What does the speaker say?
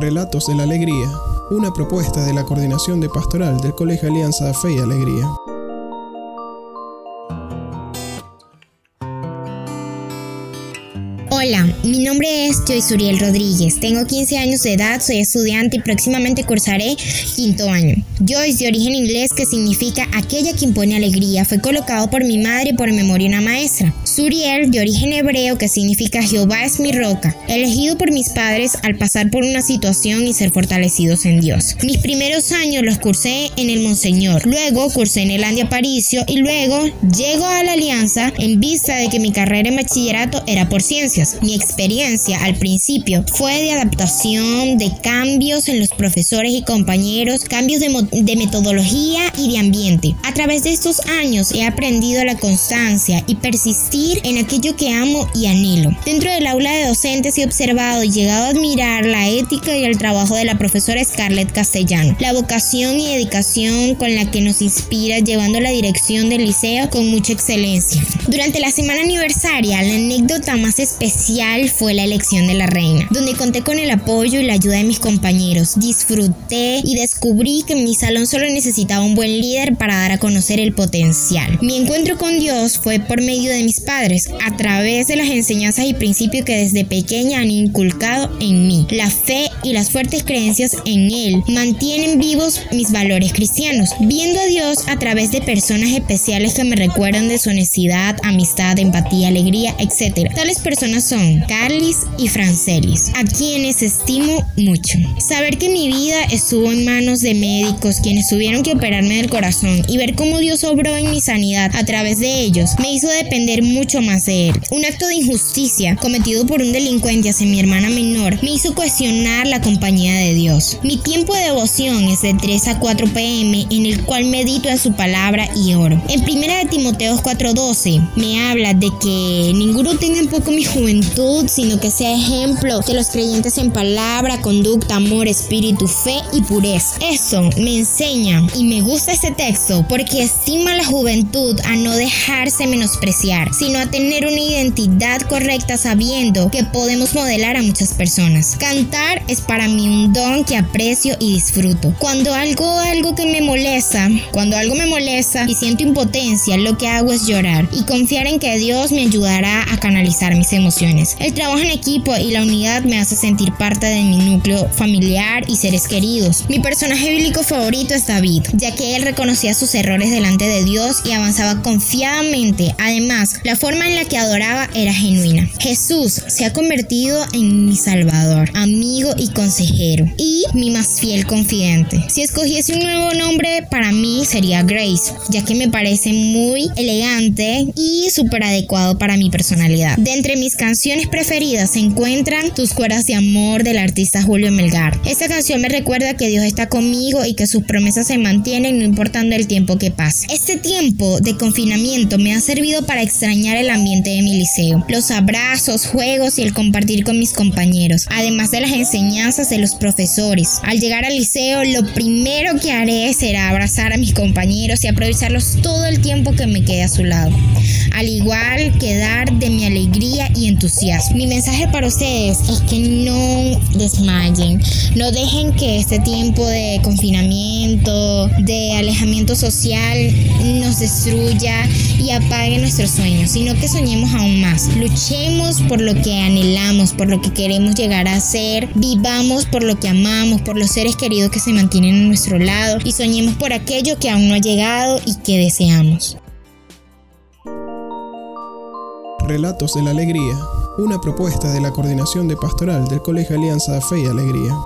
Relatos de la Alegría, una propuesta de la Coordinación de Pastoral del Colegio Alianza Fe y Alegría. Hola, mi nombre es Joyce Uriel Rodríguez, tengo 15 años de edad, soy estudiante y próximamente cursaré quinto año. Joyce, de origen inglés que significa aquella que impone alegría, fue colocado por mi madre por memoria una maestra. Suriel, de origen hebreo que significa Jehová es mi roca, elegido por mis padres al pasar por una situación y ser fortalecidos en Dios. Mis primeros años los cursé en el Monseñor, luego cursé en el Andy Aparicio y luego llego a la Alianza en vista de que mi carrera en bachillerato era por ciencias. Mi experiencia al principio fue de adaptación, de cambios en los profesores y compañeros, cambios de, de metodología y de ambiente. A través de estos años he aprendido la constancia y persistir en aquello que amo y anhelo. Dentro del aula de docentes he observado y llegado a admirar la ética y el trabajo de la profesora Scarlett Castellano, la vocación y dedicación con la que nos inspira llevando la dirección del liceo con mucha excelencia. Durante la semana aniversaria, la anécdota más especial fue la elección de la reina, donde conté con el apoyo y la ayuda de mis compañeros. Disfruté y descubrí que mi salón solo necesitaba un buen líder para dar a conocer el potencial. Mi encuentro con Dios fue por medio de mis padres, a través de las enseñanzas y principios que desde pequeña han inculcado en mí. La fe y las fuertes creencias en Él mantienen vivos mis valores cristianos, viendo a Dios a través de personas especiales que me recuerdan de su honestidad, amistad, empatía, alegría, etc. Tales personas son Carlis y Francelis, a quienes estimo mucho. Saber que mi vida estuvo en manos de médicos quienes tuvieron que operarme del corazón y ver cómo Dios obró en mi sanidad a través de ellos me hizo depender mucho más de Él. Un acto de injusticia cometido por un delincuente hacia mi hermana menor me hizo cuestionar la compañía de Dios. Mi tiempo de devoción es de 3 a 4 pm en el cual medito en su palabra y oro. En 1 de Timoteos 4:12 me habla de que ninguno tenga en poco mi juventud sino que sea ejemplo de los creyentes en palabra, conducta, amor, espíritu, fe y pureza. Eso me enseña y me gusta este texto porque estima a la juventud a no dejarse menospreciar, sino a tener una identidad correcta sabiendo que podemos modelar a muchas personas. Cantar es para mí un don que aprecio y disfruto. Cuando algo, algo que me molesta, cuando algo me molesta y siento impotencia, lo que hago es llorar y confiar en que Dios me ayudará a canalizar mis emociones. El trabajo en equipo y la unidad me hace sentir parte de mi núcleo familiar y seres queridos. Mi personaje bíblico favorito es David, ya que él reconocía sus errores delante de Dios y avanzaba confiadamente. Además, la forma en la que adoraba era genuina. Jesús se ha convertido en mi salvador, amigo y consejero, y mi más fiel confidente. Si escogiese un nuevo nombre, para mí sería Grace, ya que me parece muy elegante y súper adecuado para mi personalidad. De entre mis canciones, preferidas se encuentran Tus cuerdas de amor del artista Julio Melgar. Esta canción me recuerda que Dios está conmigo y que sus promesas se mantienen no importando el tiempo que pase. Este tiempo de confinamiento me ha servido para extrañar el ambiente de mi liceo, los abrazos, juegos y el compartir con mis compañeros, además de las enseñanzas de los profesores. Al llegar al liceo, lo primero que haré será abrazar a mis compañeros y aprovecharlos todo el tiempo que me quede a su lado. Al igual que dar de mi alegría y entusiasmo mi mensaje para ustedes es que no desmayen, no dejen que este tiempo de confinamiento, de alejamiento social nos destruya y apague nuestros sueños, sino que soñemos aún más. Luchemos por lo que anhelamos, por lo que queremos llegar a ser, vivamos por lo que amamos, por los seres queridos que se mantienen a nuestro lado y soñemos por aquello que aún no ha llegado y que deseamos. Relatos de la Alegría una propuesta de la Coordinación de Pastoral del Colegio Alianza Fe y Alegría.